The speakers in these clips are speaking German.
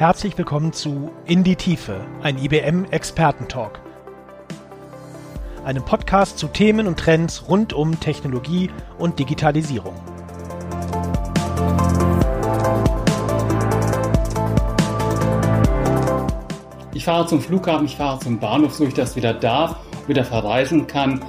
Herzlich willkommen zu In die Tiefe, ein IBM Expertentalk. Einem Podcast zu Themen und Trends rund um Technologie und Digitalisierung. Ich fahre zum Flughafen, ich fahre zum Bahnhof, so ich das wieder darf, wieder verreisen kann.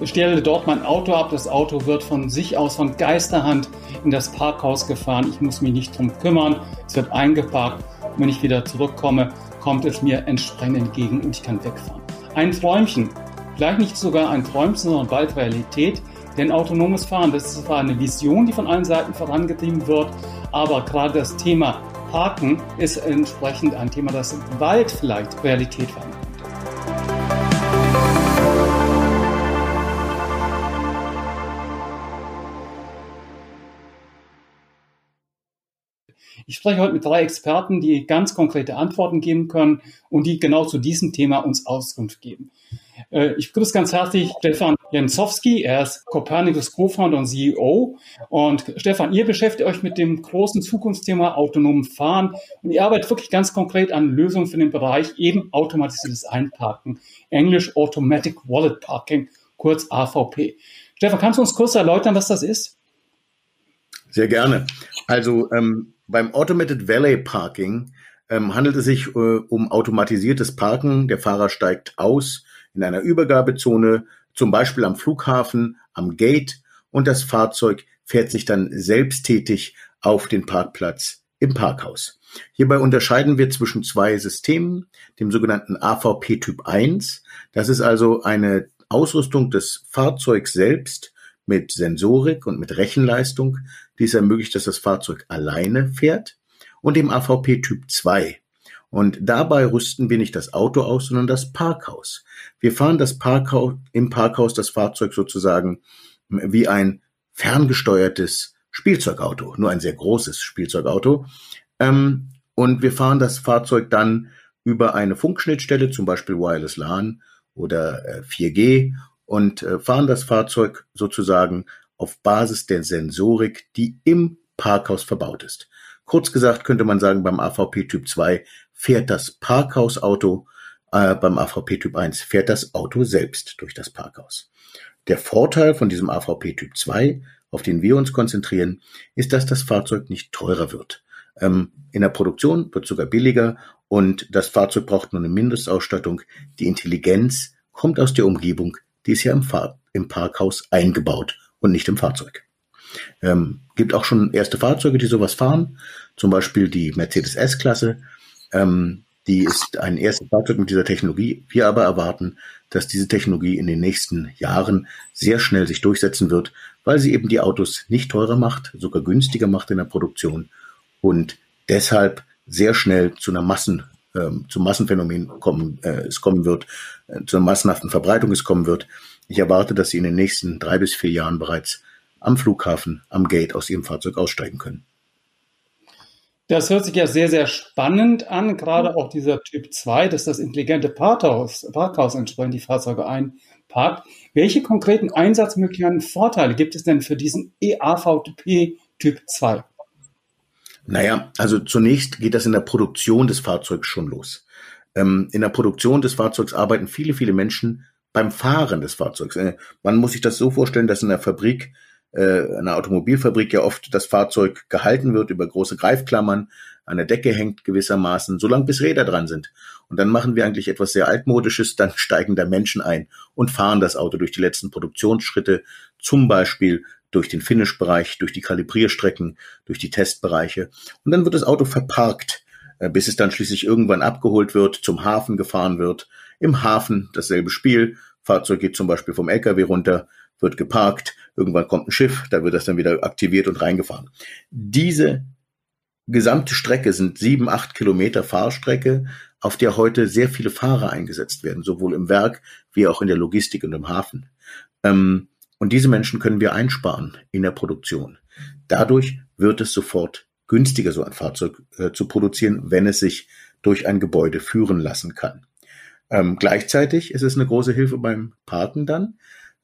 Ich stelle dort mein Auto ab. Das Auto wird von sich aus, von Geisterhand in das Parkhaus gefahren. Ich muss mich nicht drum kümmern. Es wird eingeparkt. Und wenn ich wieder zurückkomme, kommt es mir entsprechend entgegen und ich kann wegfahren. Ein Träumchen. Vielleicht nicht sogar ein Träumchen, sondern bald Realität. Denn autonomes Fahren, das ist zwar eine Vision, die von allen Seiten vorangetrieben wird, aber gerade das Thema Parken ist entsprechend ein Thema, das bald vielleicht Realität werden spreche heute mit drei Experten, die ganz konkrete Antworten geben können und die genau zu diesem Thema uns Auskunft geben. Äh, ich begrüße ganz herzlich Stefan Jensowski. Er ist Copernicus Co-Founder und CEO. Und Stefan, ihr beschäftigt euch mit dem großen Zukunftsthema autonomen Fahren und ihr arbeitet wirklich ganz konkret an Lösungen für den Bereich eben automatisiertes Einparken. Englisch Automatic Wallet Parking, kurz AVP. Stefan, kannst du uns kurz erläutern, was das ist? Sehr gerne. Also ähm, beim Automated Valet Parking ähm, handelt es sich äh, um automatisiertes Parken. Der Fahrer steigt aus in einer Übergabezone, zum Beispiel am Flughafen, am Gate und das Fahrzeug fährt sich dann selbsttätig auf den Parkplatz im Parkhaus. Hierbei unterscheiden wir zwischen zwei Systemen, dem sogenannten AVP Typ 1. Das ist also eine Ausrüstung des Fahrzeugs selbst mit Sensorik und mit Rechenleistung. Dies ermöglicht, dass das Fahrzeug alleine fährt und dem AVP Typ 2. Und dabei rüsten wir nicht das Auto aus, sondern das Parkhaus. Wir fahren das Parkhaus, im Parkhaus das Fahrzeug sozusagen wie ein ferngesteuertes Spielzeugauto, nur ein sehr großes Spielzeugauto. Ähm, und wir fahren das Fahrzeug dann über eine Funkschnittstelle, zum Beispiel Wireless LAN oder 4G äh, und äh, fahren das Fahrzeug sozusagen auf Basis der Sensorik, die im Parkhaus verbaut ist. Kurz gesagt könnte man sagen, beim AVP Typ 2 fährt das Parkhausauto, äh, beim AVP Typ 1 fährt das Auto selbst durch das Parkhaus. Der Vorteil von diesem AVP Typ 2, auf den wir uns konzentrieren, ist, dass das Fahrzeug nicht teurer wird. Ähm, in der Produktion wird sogar billiger und das Fahrzeug braucht nur eine Mindestausstattung. Die Intelligenz kommt aus der Umgebung, die ist ja im, Fahr im Parkhaus eingebaut und nicht im Fahrzeug. Ähm, gibt auch schon erste Fahrzeuge, die sowas fahren, zum Beispiel die Mercedes S-Klasse. Ähm, die ist ein erstes Fahrzeug mit dieser Technologie. Wir aber erwarten, dass diese Technologie in den nächsten Jahren sehr schnell sich durchsetzen wird, weil sie eben die Autos nicht teurer macht, sogar günstiger macht in der Produktion und deshalb sehr schnell zu einer Massen, äh, zum Massenphänomen kommen, äh, es kommen wird, äh, zur massenhaften Verbreitung es kommen wird. Ich erwarte, dass sie in den nächsten drei bis vier Jahren bereits am Flughafen, am Gate aus ihrem Fahrzeug aussteigen können. Das hört sich ja sehr, sehr spannend an, gerade auch dieser Typ 2, dass das intelligente Parkhaus, Parkhaus entsprechend die Fahrzeuge einparkt. Welche konkreten Einsatzmöglichkeiten, Vorteile gibt es denn für diesen EAVTP Typ 2? Naja, also zunächst geht das in der Produktion des Fahrzeugs schon los. Ähm, in der Produktion des Fahrzeugs arbeiten viele, viele Menschen beim Fahren des Fahrzeugs. Äh, man muss sich das so vorstellen, dass in der Fabrik äh, einer Automobilfabrik ja oft das Fahrzeug gehalten wird über große Greifklammern, an der Decke hängt gewissermaßen, solange bis Räder dran sind. Und dann machen wir eigentlich etwas sehr altmodisches, dann steigen da Menschen ein und fahren das Auto durch die letzten Produktionsschritte, zum Beispiel durch den Finish-Bereich, durch die Kalibrierstrecken, durch die Testbereiche. Und dann wird das Auto verparkt, äh, bis es dann schließlich irgendwann abgeholt wird, zum Hafen gefahren wird. Im Hafen dasselbe Spiel. Fahrzeug geht zum Beispiel vom LKW runter, wird geparkt, irgendwann kommt ein Schiff, da wird das dann wieder aktiviert und reingefahren. Diese gesamte Strecke sind sieben, acht Kilometer Fahrstrecke, auf der heute sehr viele Fahrer eingesetzt werden, sowohl im Werk wie auch in der Logistik und im Hafen. Ähm, und diese Menschen können wir einsparen in der Produktion. Dadurch wird es sofort günstiger, so ein Fahrzeug äh, zu produzieren, wenn es sich durch ein Gebäude führen lassen kann. Ähm, gleichzeitig ist es eine große Hilfe beim Parken dann,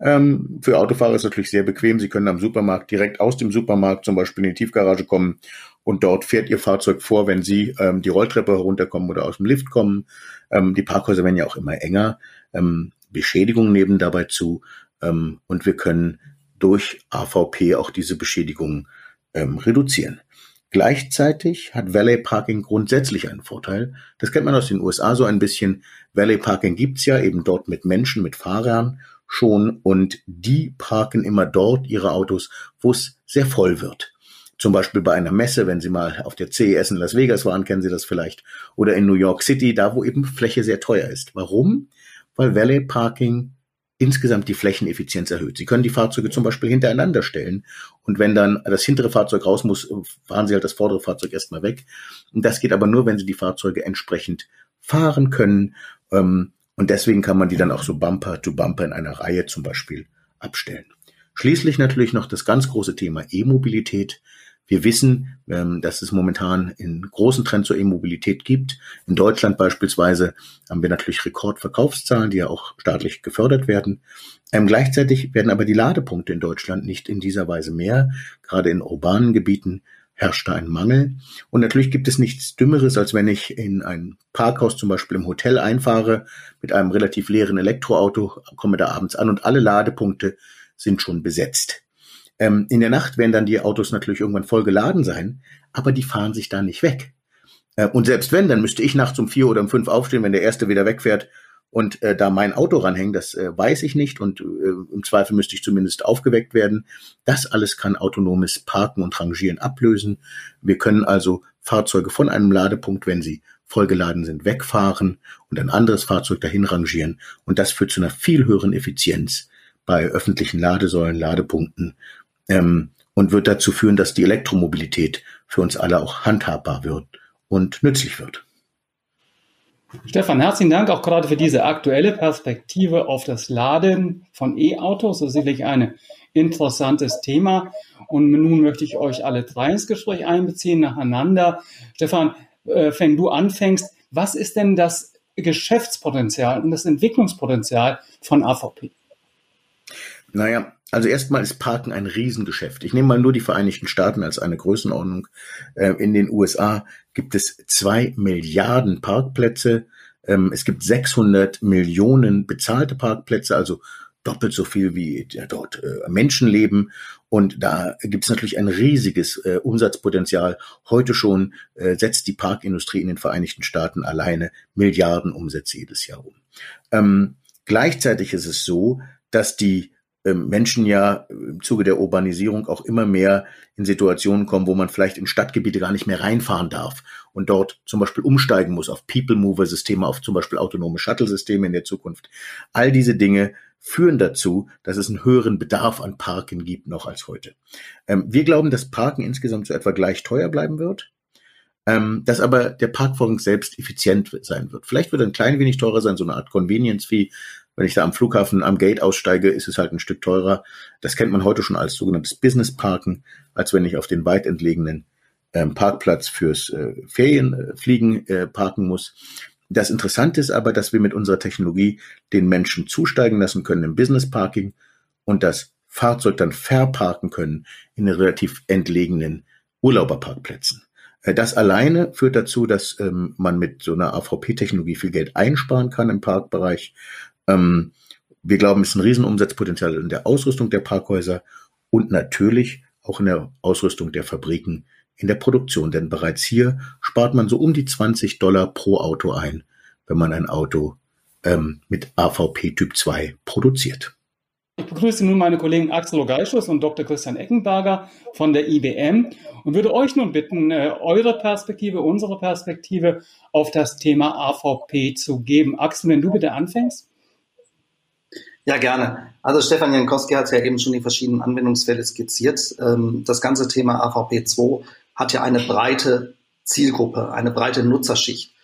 ähm, für Autofahrer ist es natürlich sehr bequem. Sie können am Supermarkt direkt aus dem Supermarkt zum Beispiel in die Tiefgarage kommen und dort fährt Ihr Fahrzeug vor, wenn Sie ähm, die Rolltreppe herunterkommen oder aus dem Lift kommen. Ähm, die Parkhäuser werden ja auch immer enger. Ähm, Beschädigungen nehmen dabei zu ähm, und wir können durch AVP auch diese Beschädigungen ähm, reduzieren. Gleichzeitig hat Valet Parking grundsätzlich einen Vorteil. Das kennt man aus den USA so ein bisschen. Valet Parking gibt's ja eben dort mit Menschen, mit Fahrern schon und die parken immer dort ihre Autos, wo es sehr voll wird. Zum Beispiel bei einer Messe, wenn Sie mal auf der CES in Las Vegas waren, kennen Sie das vielleicht. Oder in New York City, da wo eben Fläche sehr teuer ist. Warum? Weil Valet Parking insgesamt die Flächeneffizienz erhöht. Sie können die Fahrzeuge zum Beispiel hintereinander stellen und wenn dann das hintere Fahrzeug raus muss, fahren Sie halt das vordere Fahrzeug erstmal weg. Und das geht aber nur, wenn Sie die Fahrzeuge entsprechend fahren können. Ähm, und deswegen kann man die dann auch so Bumper to Bumper in einer Reihe zum Beispiel abstellen. Schließlich natürlich noch das ganz große Thema E-Mobilität. Wir wissen, ähm, dass es momentan einen großen Trend zur E-Mobilität gibt. In Deutschland beispielsweise haben wir natürlich Rekordverkaufszahlen, die ja auch staatlich gefördert werden. Ähm, gleichzeitig werden aber die Ladepunkte in Deutschland nicht in dieser Weise mehr. Gerade in urbanen Gebieten herrscht da ein Mangel. Und natürlich gibt es nichts Dümmeres, als wenn ich in ein Parkhaus zum Beispiel im Hotel einfahre mit einem relativ leeren Elektroauto, komme da abends an und alle Ladepunkte sind schon besetzt. Ähm, in der Nacht werden dann die Autos natürlich irgendwann voll geladen sein, aber die fahren sich da nicht weg. Äh, und selbst wenn, dann müsste ich nachts um vier oder um fünf aufstehen, wenn der erste wieder wegfährt und äh, da mein Auto ranhängen, das äh, weiß ich nicht und äh, im Zweifel müsste ich zumindest aufgeweckt werden. Das alles kann autonomes Parken und Rangieren ablösen. Wir können also Fahrzeuge von einem Ladepunkt, wenn sie vollgeladen sind, wegfahren und ein anderes Fahrzeug dahin rangieren. Und das führt zu einer viel höheren Effizienz bei öffentlichen Ladesäulen, Ladepunkten ähm, und wird dazu führen, dass die Elektromobilität für uns alle auch handhabbar wird und nützlich wird. Stefan, herzlichen Dank auch gerade für diese aktuelle Perspektive auf das Laden von E-Autos. Das ist sicherlich ein interessantes Thema. Und nun möchte ich euch alle drei ins Gespräch einbeziehen, nacheinander. Stefan, äh, wenn du anfängst, was ist denn das Geschäftspotenzial und das Entwicklungspotenzial von AVP? Naja, also erstmal ist Parken ein Riesengeschäft. Ich nehme mal nur die Vereinigten Staaten als eine Größenordnung. Äh, in den USA gibt es zwei Milliarden Parkplätze. Ähm, es gibt 600 Millionen bezahlte Parkplätze, also doppelt so viel wie dort äh, Menschen leben. Und da gibt es natürlich ein riesiges äh, Umsatzpotenzial. Heute schon setzt die Parkindustrie in den Vereinigten Staaten alleine Milliarden Umsätze jedes Jahr um. Ähm, gleichzeitig ist es so, dass die ähm, Menschen ja im Zuge der Urbanisierung auch immer mehr in Situationen kommen, wo man vielleicht in Stadtgebiete gar nicht mehr reinfahren darf und dort zum Beispiel umsteigen muss auf People-Mover-Systeme, auf zum Beispiel autonome Shuttle-Systeme in der Zukunft. All diese Dinge führen dazu, dass es einen höheren Bedarf an Parken gibt noch als heute. Ähm, wir glauben, dass Parken insgesamt so etwa gleich teuer bleiben wird. Ähm, dass aber der Parkvorgang selbst effizient sein wird. Vielleicht wird er ein klein wenig teurer sein, so eine Art Convenience-Fee, wenn ich da am Flughafen am Gate aussteige, ist es halt ein Stück teurer. Das kennt man heute schon als sogenanntes Business Parken, als wenn ich auf den weit entlegenen ähm, Parkplatz fürs äh, Ferienfliegen äh, parken muss. Das Interessante ist aber, dass wir mit unserer Technologie den Menschen zusteigen lassen können im Business Parking und das Fahrzeug dann verparken können in relativ entlegenen Urlauberparkplätzen. Äh, das alleine führt dazu, dass ähm, man mit so einer AVP-Technologie viel Geld einsparen kann im Parkbereich ähm, wir glauben, es ist ein Riesenumsatzpotenzial in der Ausrüstung der Parkhäuser und natürlich auch in der Ausrüstung der Fabriken in der Produktion. Denn bereits hier spart man so um die 20 Dollar pro Auto ein, wenn man ein Auto ähm, mit AVP Typ 2 produziert. Ich begrüße nun meine Kollegen Axel Ogeischus und Dr. Christian Eckenberger von der IBM und würde euch nun bitten, äh, eure Perspektive, unsere Perspektive auf das Thema AVP zu geben. Axel, wenn du bitte anfängst. Ja, gerne. Also Stefan Jankowski hat ja eben schon die verschiedenen Anwendungsfälle skizziert. Ähm, das ganze Thema AVP2 hat ja eine breite Zielgruppe, eine breite Nutzerschicht.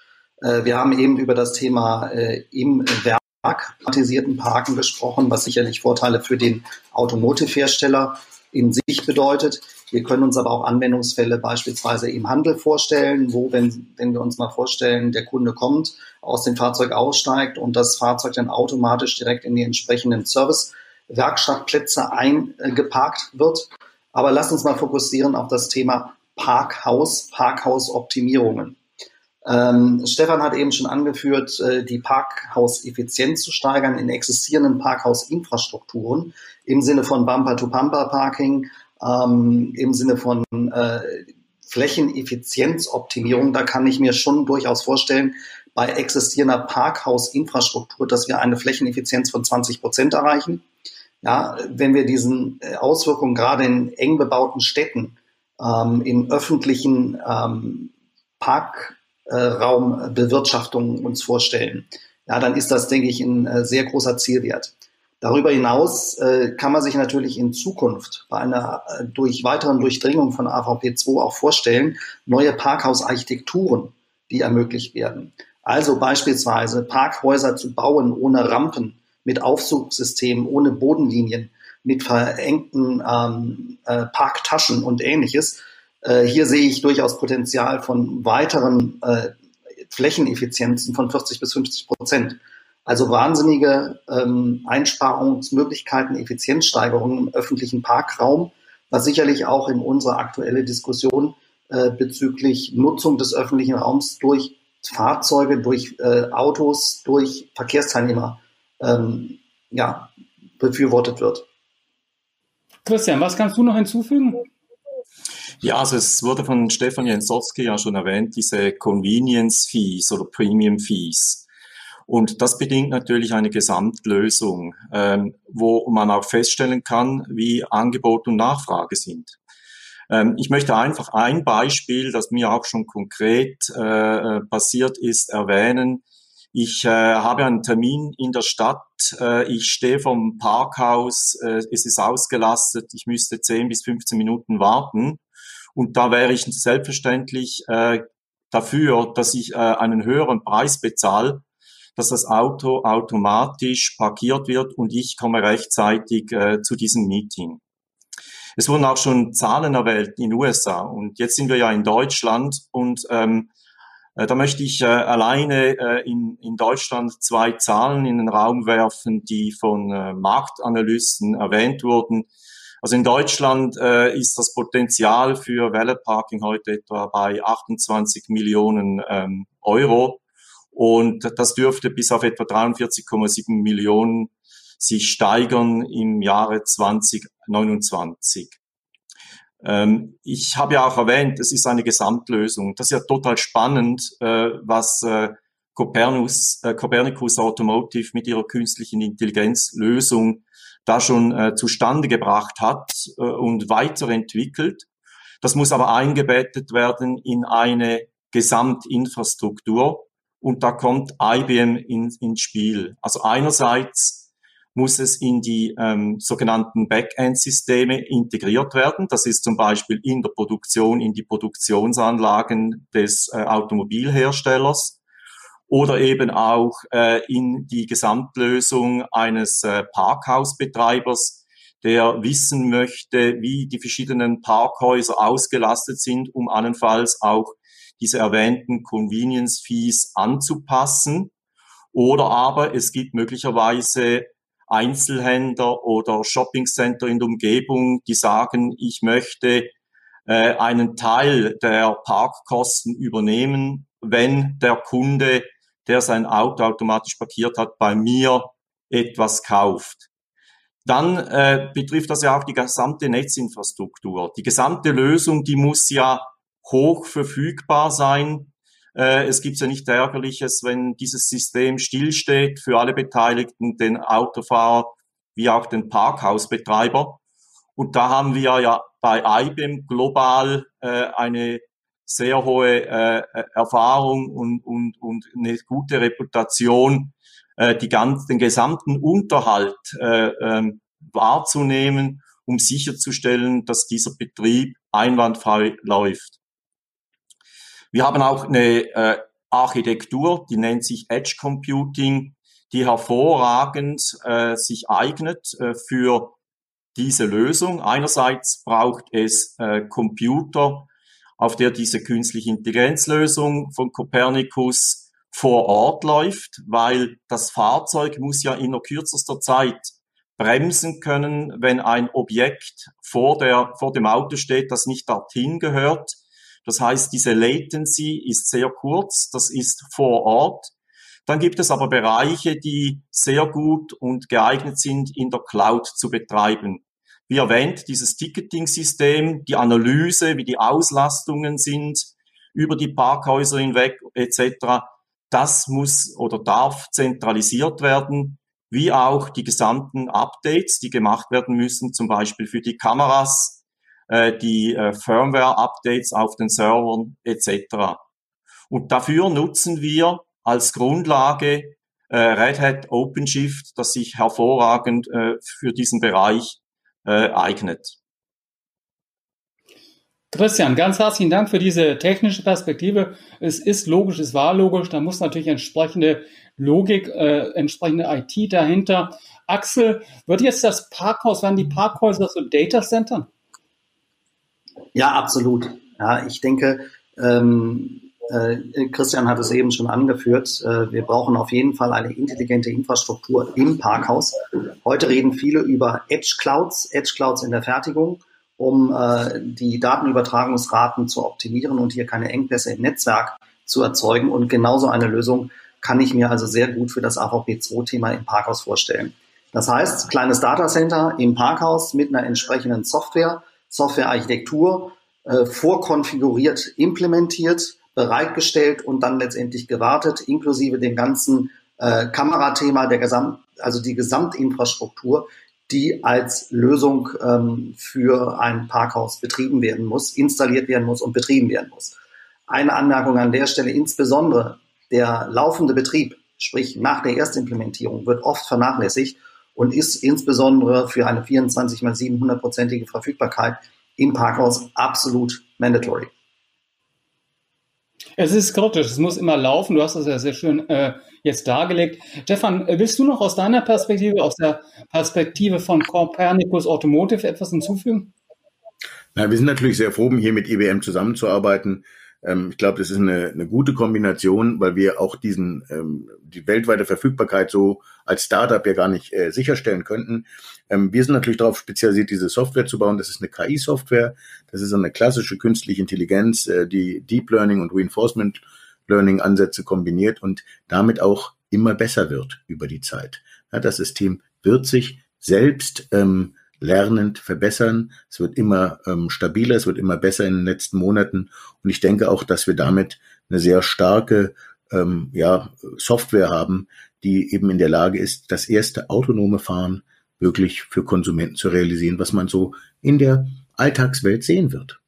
Äh, wir haben eben über das Thema äh, im Werk automatisierten Parken gesprochen, was sicherlich Vorteile für den Automotive-Hersteller in sich bedeutet. Wir können uns aber auch Anwendungsfälle beispielsweise im Handel vorstellen, wo, wenn, wenn wir uns mal vorstellen, der Kunde kommt, aus dem Fahrzeug aussteigt und das Fahrzeug dann automatisch direkt in die entsprechenden Service-Werkstattplätze eingeparkt wird. Aber lasst uns mal fokussieren auf das Thema Parkhaus, Parkhausoptimierungen. Ähm, Stefan hat eben schon angeführt, äh, die Parkhauseffizienz zu steigern in existierenden Parkhausinfrastrukturen im Sinne von Bumper-to-Bumper-Parking, ähm, im Sinne von äh, Flächeneffizienzoptimierung. Da kann ich mir schon durchaus vorstellen, bei existierender Parkhausinfrastruktur, dass wir eine Flächeneffizienz von 20 Prozent erreichen. Ja, wenn wir diesen äh, Auswirkungen gerade in eng bebauten Städten, ähm, in öffentlichen ähm, Parkraumbewirtschaftungen uns vorstellen, ja, dann ist das, denke ich, ein äh, sehr großer Zielwert. Darüber hinaus äh, kann man sich natürlich in Zukunft bei einer äh, durch weiteren Durchdringung von AVP2 auch vorstellen, neue Parkhausarchitekturen, die ermöglicht werden. Also beispielsweise Parkhäuser zu bauen ohne Rampen, mit Aufzugsystemen, ohne Bodenlinien, mit verengten ähm, äh, Parktaschen und ähnliches. Äh, hier sehe ich durchaus Potenzial von weiteren äh, Flächeneffizienzen von 40 bis 50 Prozent. Also wahnsinnige ähm, Einsparungsmöglichkeiten, Effizienzsteigerungen im öffentlichen Parkraum, was sicherlich auch in unserer aktuelle Diskussion äh, bezüglich Nutzung des öffentlichen Raums durch Fahrzeuge, durch äh, Autos, durch Verkehrsteilnehmer ähm, ja, befürwortet wird. Christian, was kannst du noch hinzufügen? Ja, also es wurde von Stefan Jensowski ja schon erwähnt, diese Convenience Fees oder Premium Fees. Und das bedingt natürlich eine Gesamtlösung, ähm, wo man auch feststellen kann, wie Angebot und Nachfrage sind. Ähm, ich möchte einfach ein Beispiel, das mir auch schon konkret äh, äh, passiert ist, erwähnen. Ich äh, habe einen Termin in der Stadt. Äh, ich stehe vom Parkhaus. Äh, es ist ausgelastet. Ich müsste 10 bis 15 Minuten warten. Und da wäre ich selbstverständlich äh, dafür, dass ich äh, einen höheren Preis bezahle, dass das Auto automatisch parkiert wird und ich komme rechtzeitig äh, zu diesem Meeting. Es wurden auch schon Zahlen erwähnt in den USA und jetzt sind wir ja in Deutschland und ähm, äh, da möchte ich äh, alleine äh, in, in Deutschland zwei Zahlen in den Raum werfen, die von äh, Marktanalysten erwähnt wurden. Also in Deutschland äh, ist das Potenzial für Valet Parking heute etwa bei 28 Millionen ähm, Euro und das dürfte bis auf etwa 43,7 Millionen sich steigern im Jahre 2029. Ähm, ich habe ja auch erwähnt, es ist eine Gesamtlösung. Das ist ja total spannend, äh, was äh, Copernicus, äh, Copernicus Automotive mit ihrer künstlichen Intelligenzlösung da schon äh, zustande gebracht hat äh, und weiterentwickelt. Das muss aber eingebettet werden in eine Gesamtinfrastruktur und da kommt IBM in, ins Spiel. Also einerseits muss es in die ähm, sogenannten Backend-Systeme integriert werden. Das ist zum Beispiel in der Produktion, in die Produktionsanlagen des äh, Automobilherstellers oder eben auch äh, in die Gesamtlösung eines äh, Parkhausbetreibers, der wissen möchte, wie die verschiedenen Parkhäuser ausgelastet sind, um allenfalls auch diese erwähnten Convenience Fees anzupassen. Oder aber es gibt möglicherweise Einzelhändler oder Shoppingcenter in der Umgebung, die sagen, ich möchte äh, einen Teil der Parkkosten übernehmen, wenn der Kunde, der sein Auto automatisch parkiert hat, bei mir etwas kauft. Dann äh, betrifft das ja auch die gesamte Netzinfrastruktur. Die gesamte Lösung, die muss ja hoch verfügbar sein. Äh, es gibt ja nicht Ärgerliches, wenn dieses System stillsteht für alle Beteiligten, den Autofahrer wie auch den Parkhausbetreiber. Und da haben wir ja bei IBM global äh, eine sehr hohe äh, Erfahrung und, und, und eine gute Reputation, die ganz, den gesamten Unterhalt äh, ähm, wahrzunehmen, um sicherzustellen, dass dieser Betrieb einwandfrei läuft. Wir haben auch eine äh, Architektur, die nennt sich Edge Computing, die hervorragend äh, sich eignet äh, für diese Lösung. Einerseits braucht es äh, Computer, auf der diese künstliche Intelligenzlösung von Copernicus vor Ort läuft, weil das Fahrzeug muss ja in kürzester Zeit bremsen können, wenn ein Objekt vor, der, vor dem Auto steht, das nicht dorthin gehört. Das heißt, diese Latency ist sehr kurz, das ist vor Ort. Dann gibt es aber Bereiche, die sehr gut und geeignet sind, in der Cloud zu betreiben. Wie erwähnt, dieses Ticketing-System, die Analyse, wie die Auslastungen sind über die Parkhäuser hinweg etc., das muss oder darf zentralisiert werden, wie auch die gesamten Updates, die gemacht werden müssen, zum Beispiel für die Kameras, äh, die äh, Firmware-Updates auf den Servern etc. Und dafür nutzen wir als Grundlage äh, Red Hat OpenShift, das sich hervorragend äh, für diesen Bereich äh, eignet. Christian, ganz herzlichen Dank für diese technische Perspektive. Es ist logisch, es war logisch, da muss natürlich entsprechende Logik, äh, entsprechende IT dahinter. Axel, wird jetzt das Parkhaus, werden die Parkhäuser so Data Center? Ja, absolut. Ja, ich denke, ähm, äh, Christian hat es eben schon angeführt, äh, wir brauchen auf jeden Fall eine intelligente Infrastruktur im Parkhaus. Heute reden viele über Edge Clouds, Edge Clouds in der Fertigung um äh, die Datenübertragungsraten zu optimieren und hier keine Engpässe im Netzwerk zu erzeugen. Und genauso eine Lösung kann ich mir also sehr gut für das AVP2-Thema im Parkhaus vorstellen. Das heißt, kleines Datacenter im Parkhaus mit einer entsprechenden Software, Softwarearchitektur, äh, vorkonfiguriert, implementiert, bereitgestellt und dann letztendlich gewartet, inklusive dem ganzen äh, Kamerathema, der Gesamt, also die Gesamtinfrastruktur, die als Lösung ähm, für ein Parkhaus betrieben werden muss, installiert werden muss und betrieben werden muss. Eine Anmerkung an der Stelle, insbesondere der laufende Betrieb, sprich nach der Erstimplementierung, wird oft vernachlässigt und ist insbesondere für eine 24 mal 700-prozentige Verfügbarkeit im Parkhaus absolut mandatory. Es ist kritisch, es muss immer laufen. Du hast das ja sehr schön äh, jetzt dargelegt. Stefan, willst du noch aus deiner Perspektive, aus der Perspektive von Copernicus Automotive etwas hinzufügen? Na, wir sind natürlich sehr froh, hier mit IBM zusammenzuarbeiten. Ähm, ich glaube, das ist eine, eine gute Kombination, weil wir auch diesen ähm, die weltweite Verfügbarkeit so als Startup ja gar nicht äh, sicherstellen könnten. Ähm, wir sind natürlich darauf spezialisiert, diese Software zu bauen. Das ist eine KI-Software. Das ist eine klassische künstliche Intelligenz, äh, die Deep Learning und Reinforcement Learning Ansätze kombiniert und damit auch immer besser wird über die Zeit. Ja, das System wird sich selbst ähm, lernend verbessern. Es wird immer ähm, stabiler, es wird immer besser in den letzten Monaten. Und ich denke auch, dass wir damit eine sehr starke ähm, ja, Software haben, die eben in der Lage ist, das erste autonome Fahren wirklich für Konsumenten zu realisieren, was man so in der Alltagswelt sehen wird.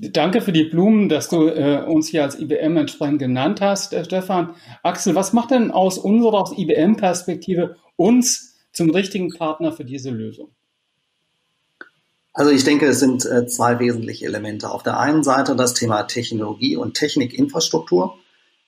Danke für die Blumen, dass du äh, uns hier als IBM entsprechend genannt hast, äh, Stefan. Axel, was macht denn aus unserer IBM-Perspektive uns zum richtigen Partner für diese Lösung? Also ich denke, es sind äh, zwei wesentliche Elemente. Auf der einen Seite das Thema Technologie und Technikinfrastruktur.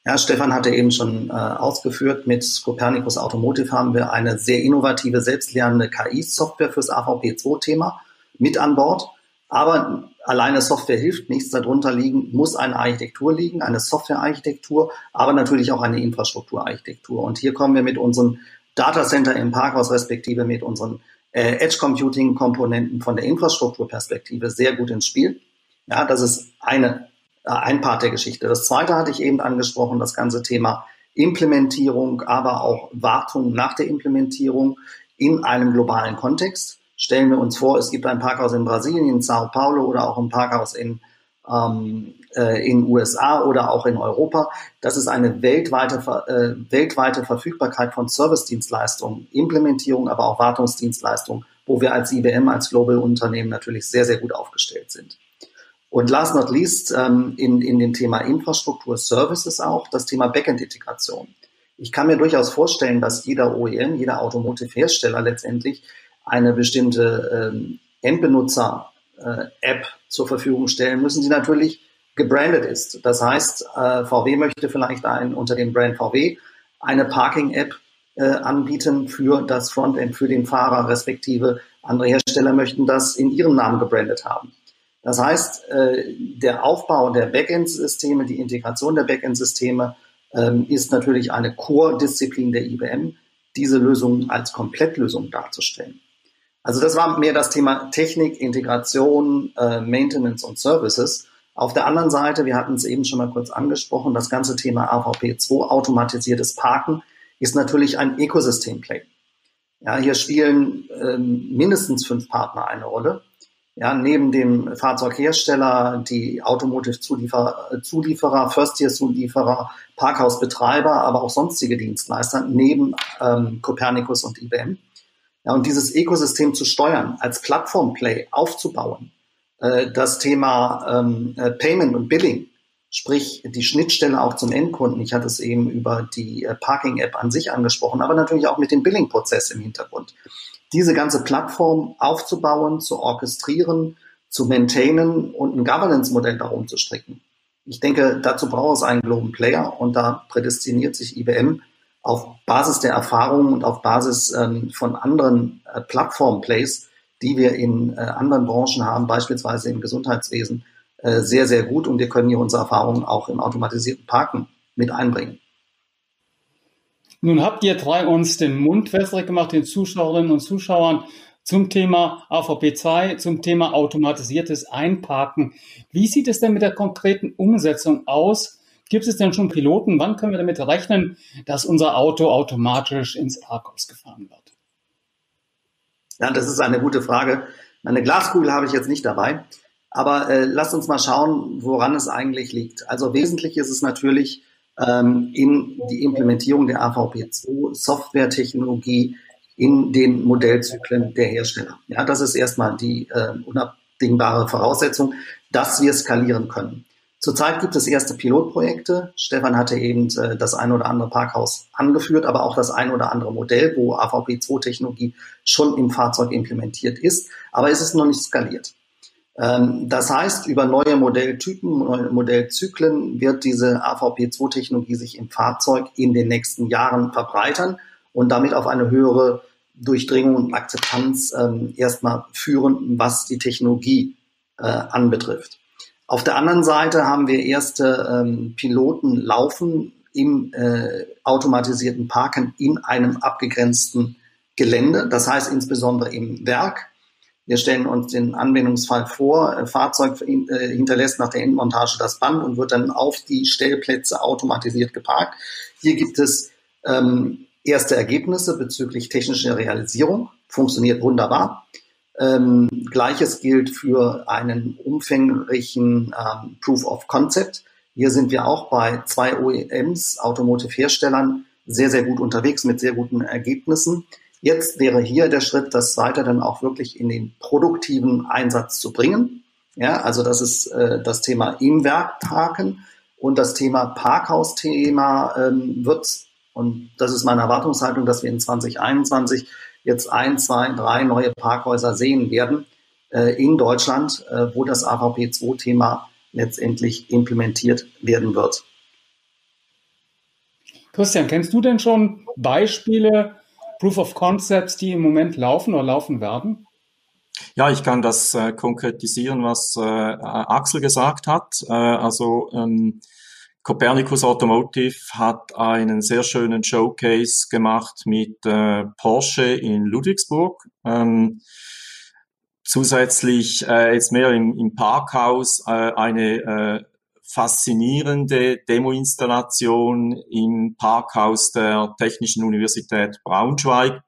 Ja, Stefan hatte eben schon äh, ausgeführt, mit Copernicus Automotive haben wir eine sehr innovative, selbstlernende KI-Software fürs AVP2-Thema mit an Bord. Aber alleine Software hilft nichts. Darunter liegen, muss eine Architektur liegen, eine Softwarearchitektur, aber natürlich auch eine Infrastrukturarchitektur. Und hier kommen wir mit unserem Datacenter im Parkhaus respektive mit unseren äh, Edge Computing Komponenten von der Infrastrukturperspektive sehr gut ins Spiel. Ja, das ist eine, äh, ein Part der Geschichte. Das zweite hatte ich eben angesprochen, das ganze Thema Implementierung, aber auch Wartung nach der Implementierung in einem globalen Kontext. Stellen wir uns vor, es gibt ein Parkhaus in Brasilien, in Sao Paulo oder auch ein Parkhaus in, ähm, äh, in USA oder auch in Europa. Das ist eine weltweite, äh, weltweite Verfügbarkeit von Service-Dienstleistungen, Implementierung, aber auch Wartungsdienstleistungen, wo wir als IBM, als Global-Unternehmen natürlich sehr, sehr gut aufgestellt sind. Und last not least ähm, in, in dem Thema Infrastruktur Services auch das Thema Backend-Integration. Ich kann mir durchaus vorstellen, dass jeder OEM, jeder Automotive-Hersteller letztendlich eine bestimmte ähm, Endbenutzer-App äh, zur Verfügung stellen müssen, die natürlich gebrandet ist. Das heißt, äh, VW möchte vielleicht ein, unter dem Brand VW eine Parking-App äh, anbieten für das Frontend, für den Fahrer, respektive andere Hersteller möchten das in ihrem Namen gebrandet haben. Das heißt, äh, der Aufbau der Backend-Systeme, die Integration der Backend-Systeme ähm, ist natürlich eine Core-Disziplin der IBM, diese Lösung als Komplettlösung darzustellen. Also das war mehr das Thema Technik, Integration, äh, Maintenance und Services. Auf der anderen Seite, wir hatten es eben schon mal kurz angesprochen, das ganze Thema AVP2, automatisiertes Parken, ist natürlich ein Ökosystemplay. Ja, hier spielen ähm, mindestens fünf Partner eine Rolle. Ja, neben dem Fahrzeughersteller, die Automotive-Zulieferer, Zulieferer, First-Tier-Zulieferer, Parkhausbetreiber, aber auch sonstige Dienstleister, neben ähm, Copernicus und IBM. Ja, und dieses Ökosystem zu steuern, als Plattform-Play aufzubauen, äh, das Thema ähm, äh, Payment und Billing, sprich die Schnittstelle auch zum Endkunden. Ich hatte es eben über die äh, Parking-App an sich angesprochen, aber natürlich auch mit dem Billing-Prozess im Hintergrund. Diese ganze Plattform aufzubauen, zu orchestrieren, zu maintainen und ein Governance-Modell darum zu stricken. Ich denke, dazu braucht es einen Global Player und da prädestiniert sich IBM auf Basis der Erfahrungen und auf Basis ähm, von anderen äh, Plattform-Plays, die wir in äh, anderen Branchen haben, beispielsweise im Gesundheitswesen, äh, sehr, sehr gut. Und wir können hier unsere Erfahrungen auch im automatisierten Parken mit einbringen. Nun habt ihr drei uns den Mund wässrig gemacht, den Zuschauerinnen und Zuschauern, zum Thema AVP2, zum Thema automatisiertes Einparken. Wie sieht es denn mit der konkreten Umsetzung aus? Gibt es denn schon Piloten? Wann können wir damit rechnen, dass unser Auto automatisch ins Parkhaus gefahren wird? Ja, das ist eine gute Frage. Eine Glaskugel habe ich jetzt nicht dabei. Aber äh, lasst uns mal schauen, woran es eigentlich liegt. Also wesentlich ist es natürlich ähm, in die Implementierung der AVP2 Softwaretechnologie in den Modellzyklen der Hersteller. Ja, das ist erstmal die äh, unabdingbare Voraussetzung, dass wir skalieren können. Zurzeit gibt es erste Pilotprojekte. Stefan hatte eben äh, das ein oder andere Parkhaus angeführt, aber auch das ein oder andere Modell, wo AVP2-Technologie schon im Fahrzeug implementiert ist. Aber es ist noch nicht skaliert. Ähm, das heißt, über neue Modelltypen, neue Modellzyklen wird diese AVP2-Technologie sich im Fahrzeug in den nächsten Jahren verbreitern und damit auf eine höhere Durchdringung und Akzeptanz ähm, erstmal führen, was die Technologie äh, anbetrifft. Auf der anderen Seite haben wir erste ähm, Piloten laufen im äh, automatisierten Parken in einem abgegrenzten Gelände, das heißt insbesondere im Werk. Wir stellen uns den Anwendungsfall vor, ein Fahrzeug äh, hinterlässt nach der Endmontage das Band und wird dann auf die Stellplätze automatisiert geparkt. Hier gibt es ähm, erste Ergebnisse bezüglich technischer Realisierung, funktioniert wunderbar. Ähm, Gleiches gilt für einen umfänglichen ähm, Proof of Concept. Hier sind wir auch bei zwei OEMs, Automotive-Herstellern, sehr, sehr gut unterwegs mit sehr guten Ergebnissen. Jetzt wäre hier der Schritt, das weiter dann auch wirklich in den produktiven Einsatz zu bringen. Ja, also das ist äh, das Thema im Werk parken und das Thema Parkhausthema ähm, wird, und das ist meine Erwartungshaltung, dass wir in 2021 jetzt ein, zwei, drei neue Parkhäuser sehen werden äh, in Deutschland, äh, wo das AVP2-Thema letztendlich implementiert werden wird. Christian, kennst du denn schon Beispiele, Proof of Concepts, die im Moment laufen oder laufen werden? Ja, ich kann das äh, konkretisieren, was äh, Axel gesagt hat. Äh, also ähm, Copernicus Automotive hat einen sehr schönen Showcase gemacht mit äh, Porsche in Ludwigsburg. Ähm, zusätzlich äh, jetzt mehr im, im Parkhaus äh, eine äh, faszinierende Demoinstallation im Parkhaus der Technischen Universität Braunschweig.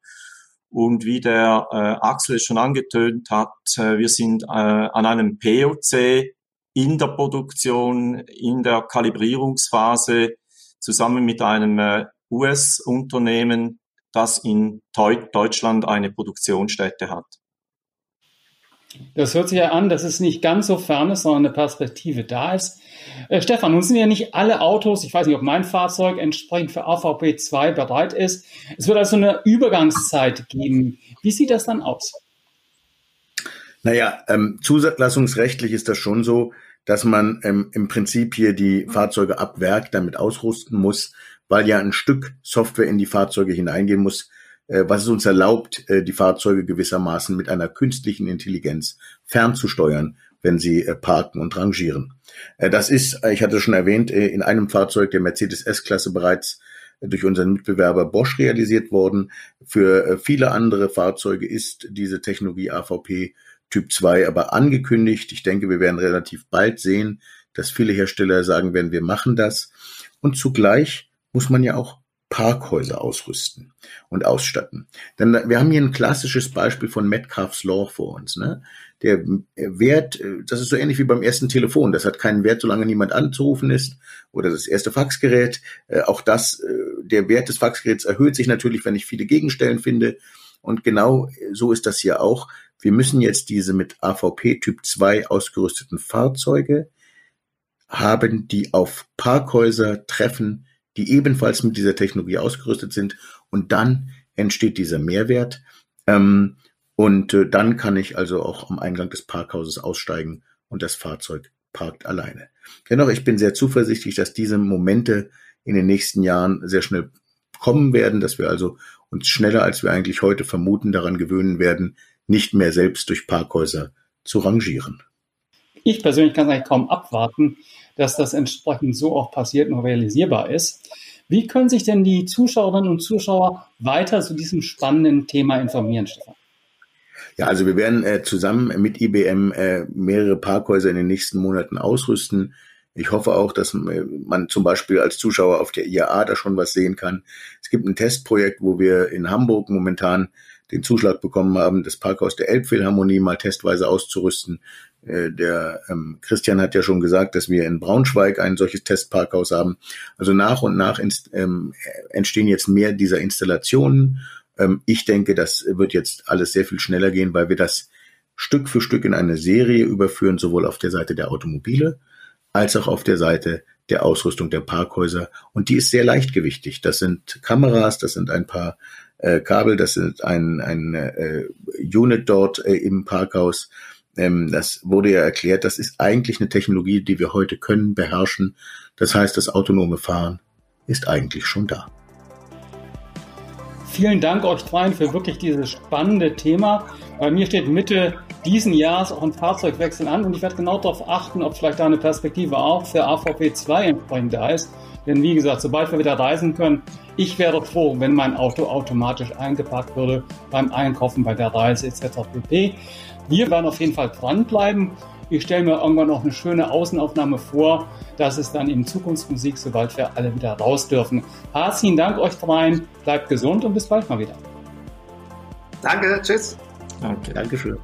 Und wie der äh, Axel schon angetönt hat, äh, wir sind an einem POC in der Produktion, in der Kalibrierungsphase zusammen mit einem äh, US-Unternehmen, das in Deutschland eine Produktionsstätte hat. Das hört sich ja an, dass es nicht ganz so fern ist, sondern eine Perspektive da ist. Äh, Stefan, nun sind ja nicht alle Autos, ich weiß nicht, ob mein Fahrzeug entsprechend für AVP 2 bereit ist. Es wird also eine Übergangszeit geben. Wie sieht das dann aus? Naja, ähm, zulassungsrechtlich ist das schon so, dass man ähm, im Prinzip hier die Fahrzeuge ab Werk damit ausrüsten muss, weil ja ein Stück Software in die Fahrzeuge hineingehen muss, äh, was es uns erlaubt, äh, die Fahrzeuge gewissermaßen mit einer künstlichen Intelligenz fernzusteuern, wenn sie äh, parken und rangieren. Äh, das ist, äh, ich hatte schon erwähnt, äh, in einem Fahrzeug der Mercedes S-Klasse bereits durch unseren Mitbewerber Bosch realisiert worden. Für viele andere Fahrzeuge ist diese Technologie AVP Typ 2 aber angekündigt. Ich denke, wir werden relativ bald sehen, dass viele Hersteller sagen werden, wir machen das. Und zugleich muss man ja auch Parkhäuser ausrüsten und ausstatten. Denn wir haben hier ein klassisches Beispiel von Metcalfe's Law vor uns. Ne? Der Wert, das ist so ähnlich wie beim ersten Telefon. Das hat keinen Wert, solange niemand anzurufen ist. Oder das erste Faxgerät. Äh, auch das, äh, der Wert des Faxgeräts erhöht sich natürlich, wenn ich viele Gegenstellen finde. Und genau so ist das hier auch. Wir müssen jetzt diese mit AVP Typ 2 ausgerüsteten Fahrzeuge haben, die auf Parkhäuser treffen, die ebenfalls mit dieser Technologie ausgerüstet sind. Und dann entsteht dieser Mehrwert. Ähm, und äh, dann kann ich also auch am Eingang des Parkhauses aussteigen und das Fahrzeug parkt alleine. Dennoch, ich bin sehr zuversichtlich, dass diese Momente in den nächsten Jahren sehr schnell kommen werden, dass wir also uns schneller, als wir eigentlich heute vermuten, daran gewöhnen werden, nicht mehr selbst durch Parkhäuser zu rangieren. Ich persönlich kann es eigentlich kaum abwarten, dass das entsprechend so auch passiert und realisierbar ist. Wie können sich denn die Zuschauerinnen und Zuschauer weiter zu diesem spannenden Thema informieren, Stefan? Ja, also wir werden äh, zusammen mit IBM äh, mehrere Parkhäuser in den nächsten Monaten ausrüsten. Ich hoffe auch, dass äh, man zum Beispiel als Zuschauer auf der IAA da schon was sehen kann. Es gibt ein Testprojekt, wo wir in Hamburg momentan den Zuschlag bekommen haben, das Parkhaus der Elbphilharmonie mal testweise auszurüsten. Äh, der ähm, Christian hat ja schon gesagt, dass wir in Braunschweig ein solches Testparkhaus haben. Also nach und nach ähm, entstehen jetzt mehr dieser Installationen. Ähm, ich denke, das wird jetzt alles sehr viel schneller gehen, weil wir das Stück für Stück in eine Serie überführen, sowohl auf der Seite der Automobile als auch auf der Seite der Ausrüstung der Parkhäuser. Und die ist sehr leichtgewichtig. Das sind Kameras, das sind ein paar äh, Kabel, das ist ein, ein äh, Unit dort äh, im Parkhaus. Ähm, das wurde ja erklärt, das ist eigentlich eine Technologie, die wir heute können, beherrschen. Das heißt, das autonome Fahren ist eigentlich schon da. Vielen Dank euch dreien für wirklich dieses spannende Thema. Bei mir steht Mitte diesen Jahres auch ein Fahrzeugwechsel an und ich werde genau darauf achten, ob vielleicht da eine Perspektive auch für AVP 2 entsprechend da ist. Denn wie gesagt, sobald wir wieder reisen können, ich wäre froh, wenn mein Auto automatisch eingepackt würde beim Einkaufen, bei der Reise etc. pp. Wir werden auf jeden Fall dranbleiben. Ich stelle mir irgendwann noch eine schöne Außenaufnahme vor. Das ist dann eben Zukunftsmusik, sobald wir alle wieder raus dürfen. Herzlichen Dank euch dreien. Bleibt gesund und bis bald mal wieder. Danke, tschüss. Danke. Dankeschön.